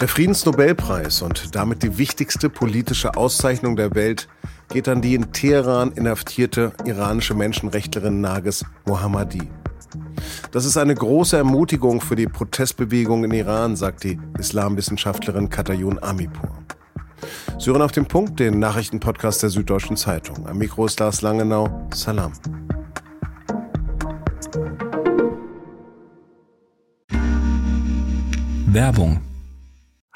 Der Friedensnobelpreis und damit die wichtigste politische Auszeichnung der Welt geht an die in Teheran inhaftierte iranische Menschenrechtlerin Nages Mohammadi. Das ist eine große Ermutigung für die Protestbewegung in Iran, sagt die Islamwissenschaftlerin Katayun Amipur. Sie hören auf den Punkt den Nachrichtenpodcast der Süddeutschen Zeitung. Am Mikro ist Lars Langenau. Salam. Werbung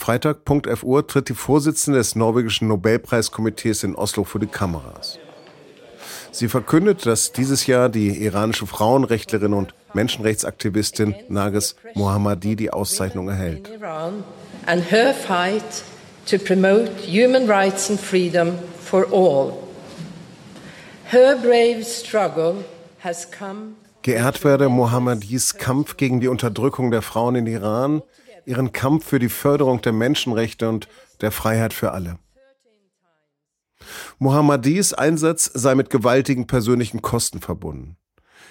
Freitag, Punkt 11 Uhr, tritt die Vorsitzende des norwegischen Nobelpreiskomitees in Oslo vor die Kameras. Sie verkündet, dass dieses Jahr die iranische Frauenrechtlerin und Menschenrechtsaktivistin Nages Mohammadi die Auszeichnung erhält. And her fight to promote human rights and freedom for all. Her brave struggle has come Geehrt werde Mohammadis Kampf gegen die Unterdrückung der Frauen in Iran, ihren Kampf für die Förderung der Menschenrechte und der Freiheit für alle. Mohammadis Einsatz sei mit gewaltigen persönlichen Kosten verbunden.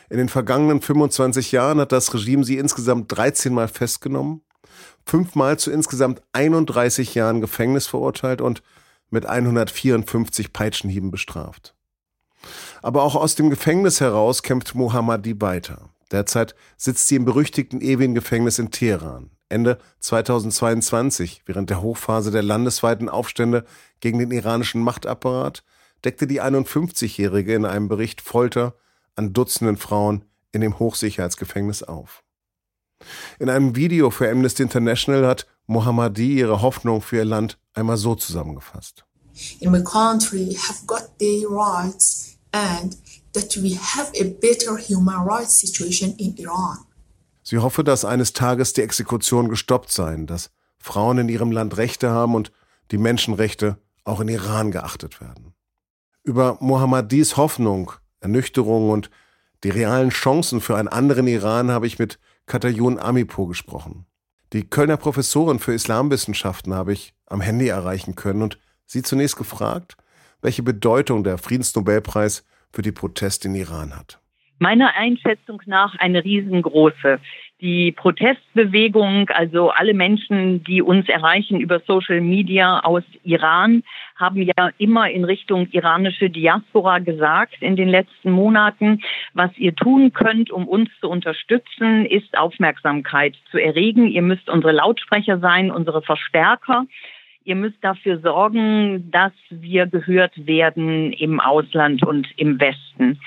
In den vergangenen 25 Jahren hat das Regime sie insgesamt 13 Mal festgenommen, fünfmal zu insgesamt 31 Jahren Gefängnis verurteilt und mit 154 Peitschenhieben bestraft. Aber auch aus dem Gefängnis heraus kämpft Mohammadi weiter. Derzeit sitzt sie im berüchtigten ewigen Gefängnis in Teheran. Ende 2022, während der Hochphase der landesweiten Aufstände gegen den iranischen Machtapparat, deckte die 51-Jährige in einem Bericht Folter an Dutzenden Frauen in dem Hochsicherheitsgefängnis auf. In einem Video für Amnesty International hat Mohammadi ihre Hoffnung für ihr Land einmal so zusammengefasst. In my country have got their rights and that we have a better human rights situation in Iran. Sie hoffe, dass eines Tages die Exekution gestoppt seien, dass Frauen in ihrem Land Rechte haben und die Menschenrechte auch in Iran geachtet werden. Über Mohammadis Hoffnung, Ernüchterung und die realen Chancen für einen anderen Iran habe ich mit Katayun Amipo gesprochen. Die Kölner Professorin für Islamwissenschaften habe ich am Handy erreichen können und sie zunächst gefragt, welche Bedeutung der Friedensnobelpreis für die Proteste in Iran hat. Meiner Einschätzung nach eine riesengroße. Die Protestbewegung, also alle Menschen, die uns erreichen über Social Media aus Iran, haben ja immer in Richtung iranische Diaspora gesagt in den letzten Monaten, was ihr tun könnt, um uns zu unterstützen, ist Aufmerksamkeit zu erregen. Ihr müsst unsere Lautsprecher sein, unsere Verstärker. Ihr müsst dafür sorgen, dass wir gehört werden im Ausland und im Westen.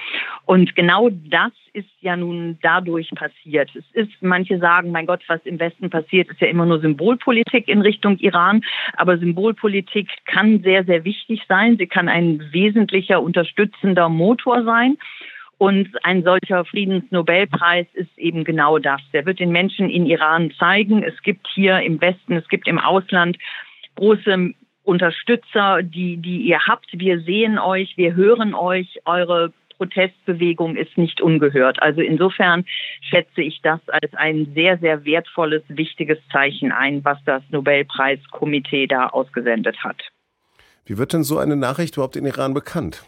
Und genau das ist ja nun dadurch passiert. Es ist, manche sagen, mein Gott, was im Westen passiert, ist ja immer nur Symbolpolitik in Richtung Iran. Aber Symbolpolitik kann sehr, sehr wichtig sein. Sie kann ein wesentlicher unterstützender Motor sein. Und ein solcher Friedensnobelpreis ist eben genau das. Der wird den Menschen in Iran zeigen, es gibt hier im Westen, es gibt im Ausland große Unterstützer, die, die ihr habt. Wir sehen euch, wir hören euch. Eure Protestbewegung ist nicht ungehört. Also insofern schätze ich das als ein sehr, sehr wertvolles, wichtiges Zeichen ein, was das Nobelpreiskomitee da ausgesendet hat. Wie wird denn so eine Nachricht überhaupt in Iran bekannt?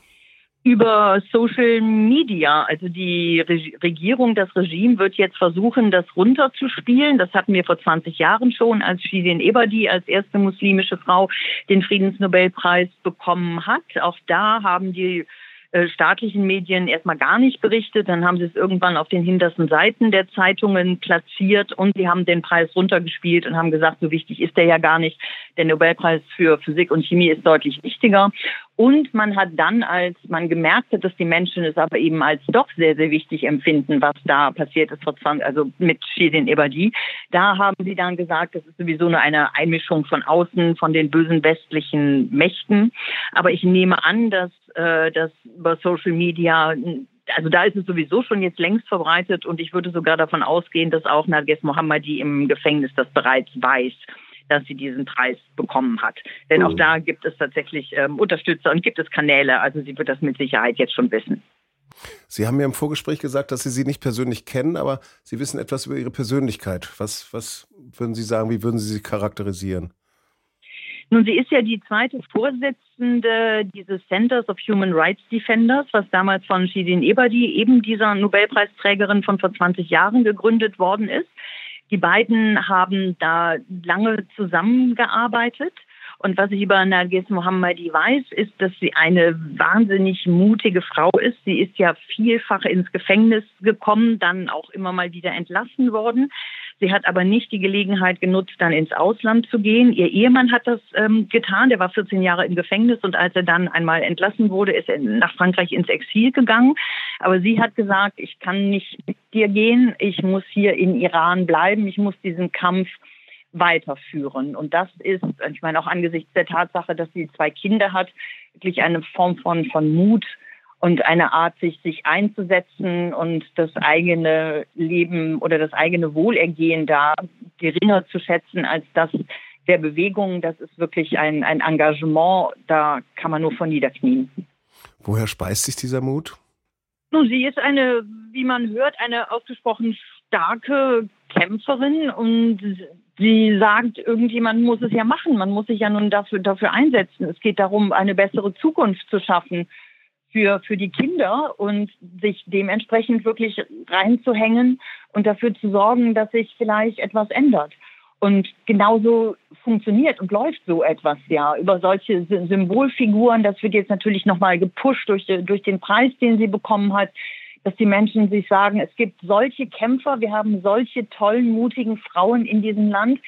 Über Social Media. Also die Regierung, das Regime wird jetzt versuchen, das runterzuspielen. Das hatten wir vor 20 Jahren schon, als Shirin Ebadi als erste muslimische Frau den Friedensnobelpreis bekommen hat. Auch da haben die äh, staatlichen Medien erstmal gar nicht berichtet. Dann haben sie es irgendwann auf den hintersten Seiten der Zeitungen platziert und sie haben den Preis runtergespielt und haben gesagt, so wichtig ist der ja gar nicht. Der Nobelpreis für Physik und Chemie ist deutlich wichtiger. Und man hat dann, als man gemerkt hat, dass die Menschen es aber eben als doch sehr, sehr wichtig empfinden, was da passiert ist vor 20, also mit Shirin Ebadi, da haben sie dann gesagt, das ist sowieso nur eine Einmischung von außen, von den bösen westlichen Mächten. Aber ich nehme an, dass, äh, dass über Social Media also da ist es sowieso schon jetzt längst verbreitet. Und ich würde sogar davon ausgehen, dass auch Narges Mohammadi im Gefängnis das bereits weiß dass sie diesen Preis bekommen hat. Denn auch oh. da gibt es tatsächlich ähm, Unterstützer und gibt es Kanäle. Also sie wird das mit Sicherheit jetzt schon wissen. Sie haben mir im Vorgespräch gesagt, dass Sie sie nicht persönlich kennen, aber Sie wissen etwas über Ihre Persönlichkeit. Was, was würden Sie sagen, wie würden Sie sie charakterisieren? Nun, sie ist ja die zweite Vorsitzende dieses Centers of Human Rights Defenders, was damals von Shirin Ebadi, eben dieser Nobelpreisträgerin von vor 20 Jahren, gegründet worden ist. Die beiden haben da lange zusammengearbeitet. Und was ich über Nargis Mohammadi weiß, ist, dass sie eine wahnsinnig mutige Frau ist. Sie ist ja vielfach ins Gefängnis gekommen, dann auch immer mal wieder entlassen worden. Sie hat aber nicht die Gelegenheit genutzt, dann ins Ausland zu gehen. Ihr Ehemann hat das ähm, getan. Der war 14 Jahre im Gefängnis und als er dann einmal entlassen wurde, ist er nach Frankreich ins Exil gegangen. Aber sie hat gesagt, ich kann nicht mit dir gehen. Ich muss hier in Iran bleiben. Ich muss diesen Kampf weiterführen. Und das ist, ich meine, auch angesichts der Tatsache, dass sie zwei Kinder hat, wirklich eine Form von, von Mut, und eine Art, sich, sich einzusetzen und das eigene Leben oder das eigene Wohlergehen da geringer zu schätzen als das der Bewegung. Das ist wirklich ein, ein Engagement, da kann man nur von niederknien. Woher speist sich dieser Mut? Nun, sie ist eine, wie man hört, eine ausgesprochen starke Kämpferin und sie sagt, irgendjemand muss es ja machen. Man muss sich ja nun dafür, dafür einsetzen. Es geht darum, eine bessere Zukunft zu schaffen für, für die Kinder und sich dementsprechend wirklich reinzuhängen und dafür zu sorgen, dass sich vielleicht etwas ändert. Und genauso funktioniert und läuft so etwas ja über solche Symbolfiguren. Das wird jetzt natürlich nochmal gepusht durch, durch den Preis, den sie bekommen hat, dass die Menschen sich sagen, es gibt solche Kämpfer, wir haben solche tollen, mutigen Frauen in diesem Land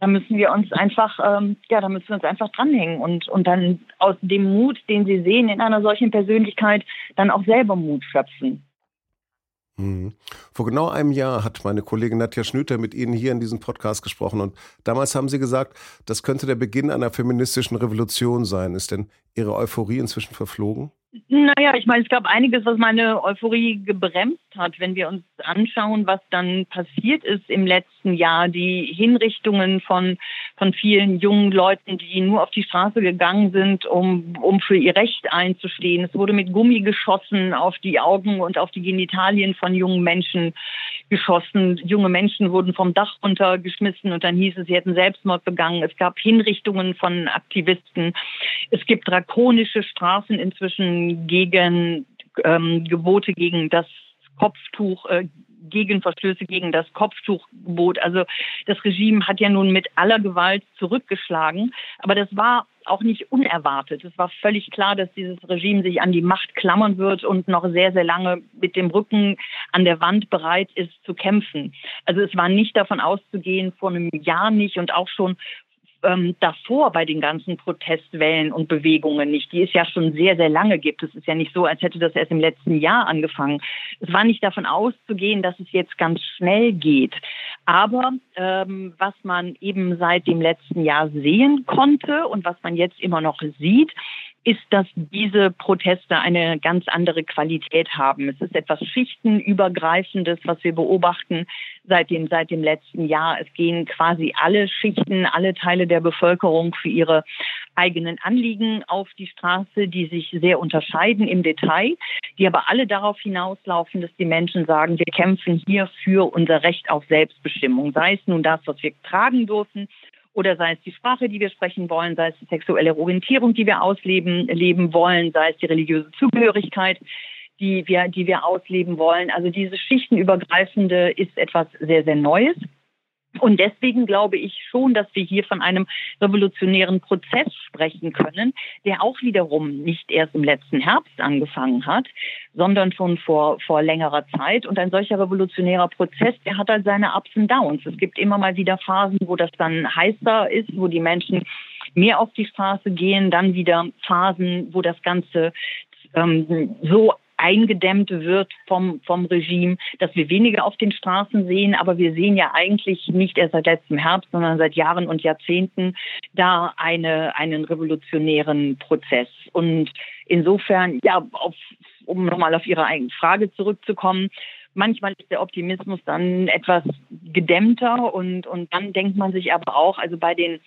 da müssen wir uns einfach, ähm, ja, da müssen wir uns einfach dranhängen und, und dann aus dem Mut, den sie sehen in einer solchen Persönlichkeit, dann auch selber Mut schöpfen. Mhm. Vor genau einem Jahr hat meine Kollegin Nadja Schnüter mit Ihnen hier in diesem Podcast gesprochen und damals haben Sie gesagt, das könnte der Beginn einer feministischen Revolution sein. Ist denn Ihre Euphorie inzwischen verflogen? Naja, ich meine, es gab einiges, was meine Euphorie gebremst hat. Wenn wir uns anschauen, was dann passiert ist im letzten Jahr, die Hinrichtungen von, von vielen jungen Leuten, die nur auf die Straße gegangen sind, um, um für ihr Recht einzustehen. Es wurde mit Gummi geschossen auf die Augen und auf die Genitalien von jungen Menschen geschossen. Junge Menschen wurden vom Dach runtergeschmissen und dann hieß es, sie hätten Selbstmord begangen. Es gab Hinrichtungen von Aktivisten. Es gibt drakonische Strafen inzwischen gegen ähm, Gebote gegen das Kopftuch, äh, gegen Verstöße gegen das Kopftuchgebot. Also das Regime hat ja nun mit aller Gewalt zurückgeschlagen. Aber das war auch nicht unerwartet. Es war völlig klar, dass dieses Regime sich an die Macht klammern wird und noch sehr, sehr lange mit dem Rücken an der Wand bereit ist zu kämpfen. Also es war nicht davon auszugehen, vor einem Jahr nicht und auch schon ähm, davor bei den ganzen Protestwellen und Bewegungen nicht, die es ja schon sehr, sehr lange gibt. Es ist ja nicht so, als hätte das erst im letzten Jahr angefangen. Es war nicht davon auszugehen, dass es jetzt ganz schnell geht. Aber ähm, was man eben seit dem letzten Jahr sehen konnte und was man jetzt immer noch sieht, ist, dass diese Proteste eine ganz andere Qualität haben. Es ist etwas Schichtenübergreifendes, was wir beobachten seit dem, seit dem letzten Jahr. Es gehen quasi alle Schichten, alle Teile der Bevölkerung für ihre eigenen Anliegen auf die Straße, die sich sehr unterscheiden im Detail, die aber alle darauf hinauslaufen, dass die Menschen sagen, wir kämpfen hier für unser Recht auf Selbstbestimmung. Sei es nun das, was wir tragen dürfen, oder sei es die Sprache, die wir sprechen wollen, sei es die sexuelle Orientierung, die wir ausleben leben wollen, sei es die religiöse Zugehörigkeit, die wir, die wir ausleben wollen. Also diese schichtenübergreifende ist etwas sehr, sehr Neues. Und deswegen glaube ich schon, dass wir hier von einem revolutionären Prozess sprechen können, der auch wiederum nicht erst im letzten Herbst angefangen hat, sondern schon vor, vor längerer Zeit. Und ein solcher revolutionärer Prozess, der hat halt seine Ups und Downs. Es gibt immer mal wieder Phasen, wo das dann heißer ist, wo die Menschen mehr auf die Straße gehen, dann wieder Phasen, wo das Ganze ähm, so eingedämmt wird vom, vom Regime, dass wir weniger auf den Straßen sehen. Aber wir sehen ja eigentlich nicht erst seit letztem Herbst, sondern seit Jahren und Jahrzehnten da eine, einen revolutionären Prozess. Und insofern, ja, auf um nochmal auf Ihre eigene Frage zurückzukommen, manchmal ist der Optimismus dann etwas gedämmter und, und dann denkt man sich aber auch, also bei den,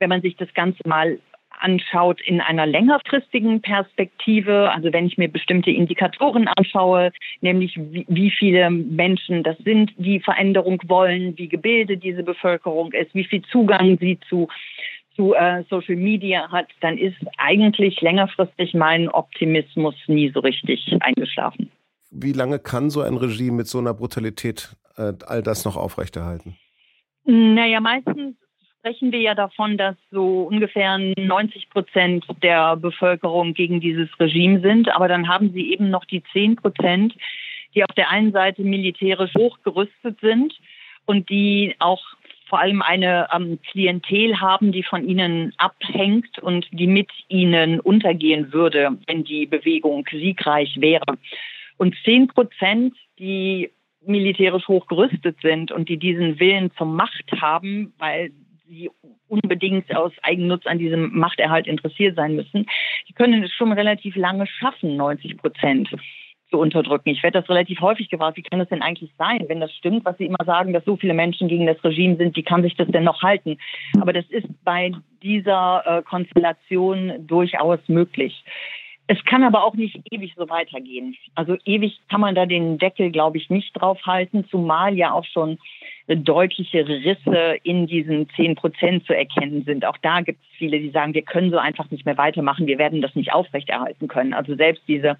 wenn man sich das Ganze mal anschaut in einer längerfristigen Perspektive, also wenn ich mir bestimmte Indikatoren anschaue, nämlich wie, wie, viele Menschen das sind, die Veränderung wollen, wie gebildet diese Bevölkerung ist, wie viel Zugang sie zu zu äh, Social Media hat, dann ist eigentlich längerfristig mein Optimismus nie so richtig eingeschlafen. Wie lange kann so ein Regime mit so einer Brutalität äh, all das noch aufrechterhalten? Naja, meistens sprechen wir ja davon, dass so ungefähr 90 Prozent der Bevölkerung gegen dieses Regime sind. Aber dann haben sie eben noch die 10 Prozent, die auf der einen Seite militärisch hochgerüstet sind und die auch vor allem eine ähm, Klientel haben, die von ihnen abhängt und die mit ihnen untergehen würde, wenn die Bewegung siegreich wäre. Und zehn Prozent, die militärisch hochgerüstet sind und die diesen Willen zur Macht haben, weil sie unbedingt aus Eigennutz an diesem Machterhalt interessiert sein müssen, die können es schon relativ lange schaffen, 90 Prozent zu unterdrücken. Ich werde das relativ häufig gefragt, wie kann das denn eigentlich sein, wenn das stimmt, was Sie immer sagen, dass so viele Menschen gegen das Regime sind, wie kann sich das denn noch halten? Aber das ist bei dieser äh, Konstellation durchaus möglich. Es kann aber auch nicht ewig so weitergehen. Also ewig kann man da den Deckel, glaube ich, nicht drauf halten, zumal ja auch schon deutliche Risse in diesen zehn Prozent zu erkennen sind. Auch da gibt es viele, die sagen, wir können so einfach nicht mehr weitermachen, wir werden das nicht aufrechterhalten können. Also selbst diese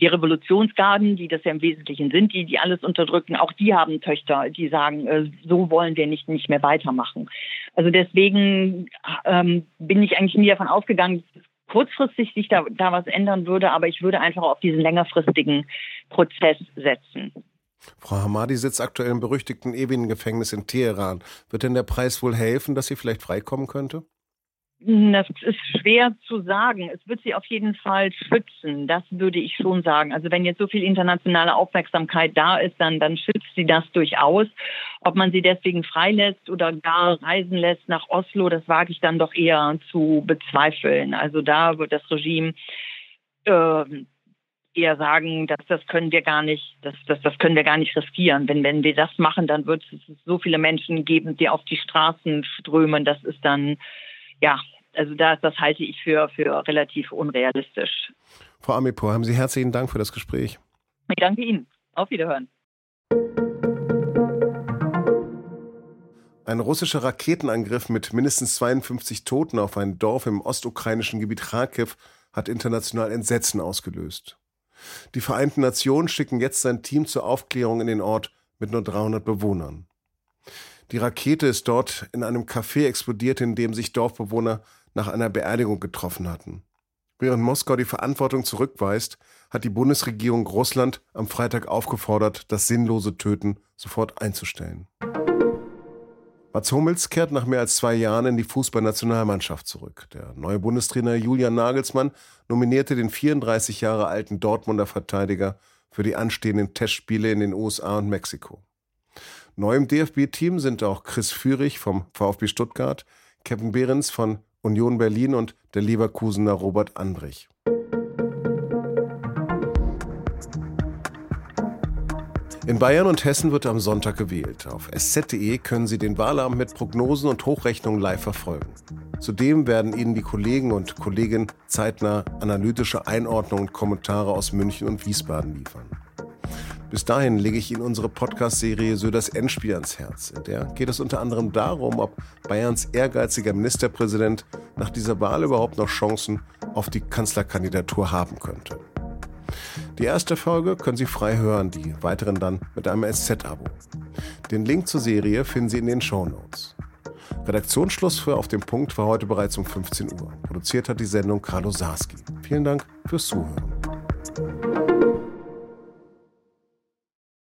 die Revolutionsgarden, die das ja im Wesentlichen sind, die, die alles unterdrücken, auch die haben Töchter, die sagen, äh, so wollen wir nicht, nicht mehr weitermachen. Also deswegen ähm, bin ich eigentlich nie davon ausgegangen, dass kurzfristig sich da, da was ändern würde, aber ich würde einfach auf diesen längerfristigen Prozess setzen. Frau Hamadi sitzt aktuell im berüchtigten ewigen Gefängnis in Teheran. Wird denn der Preis wohl helfen, dass sie vielleicht freikommen könnte? Das ist schwer zu sagen. Es wird sie auf jeden Fall schützen. Das würde ich schon sagen. Also wenn jetzt so viel internationale Aufmerksamkeit da ist, dann, dann schützt sie das durchaus. Ob man sie deswegen freilässt oder gar reisen lässt nach Oslo, das wage ich dann doch eher zu bezweifeln. Also da wird das Regime äh, eher sagen, dass das können wir gar nicht, das, das, das können wir gar nicht riskieren. Wenn, wenn wir das machen, dann wird es so viele Menschen geben, die auf die Straßen strömen. Das ist dann ja, also das, das halte ich für, für relativ unrealistisch. Frau Amipur, haben Sie herzlichen Dank für das Gespräch. Ich danke Ihnen. Auf Wiederhören. Ein russischer Raketenangriff mit mindestens 52 Toten auf ein Dorf im ostukrainischen Gebiet Kharkiv hat international Entsetzen ausgelöst. Die Vereinten Nationen schicken jetzt sein Team zur Aufklärung in den Ort mit nur 300 Bewohnern. Die Rakete ist dort in einem Café explodiert, in dem sich Dorfbewohner nach einer Beerdigung getroffen hatten. Während Moskau die Verantwortung zurückweist, hat die Bundesregierung Russland am Freitag aufgefordert, das sinnlose Töten sofort einzustellen. Mats Hummels kehrt nach mehr als zwei Jahren in die Fußballnationalmannschaft zurück. Der neue Bundestrainer Julian Nagelsmann nominierte den 34 Jahre alten Dortmunder Verteidiger für die anstehenden Testspiele in den USA und Mexiko. Neu im DFB-Team sind auch Chris Führig vom VfB Stuttgart, Kevin Behrens von Union Berlin und der Leverkusener Robert Andrich. In Bayern und Hessen wird am Sonntag gewählt. Auf sz.de können Sie den Wahlabend mit Prognosen und Hochrechnungen live verfolgen. Zudem werden Ihnen die Kollegen und Kolleginnen zeitnah analytische Einordnungen und Kommentare aus München und Wiesbaden liefern. Bis dahin lege ich Ihnen unsere Podcast-Serie Söders Endspiel ans Herz. In der geht es unter anderem darum, ob Bayerns ehrgeiziger Ministerpräsident nach dieser Wahl überhaupt noch Chancen auf die Kanzlerkandidatur haben könnte. Die erste Folge können Sie frei hören, die weiteren dann mit einem SZ-Abo. Den Link zur Serie finden Sie in den Show Notes. Redaktionsschluss für Auf dem Punkt war heute bereits um 15 Uhr. Produziert hat die Sendung Carlo Sarski. Vielen Dank fürs Zuhören.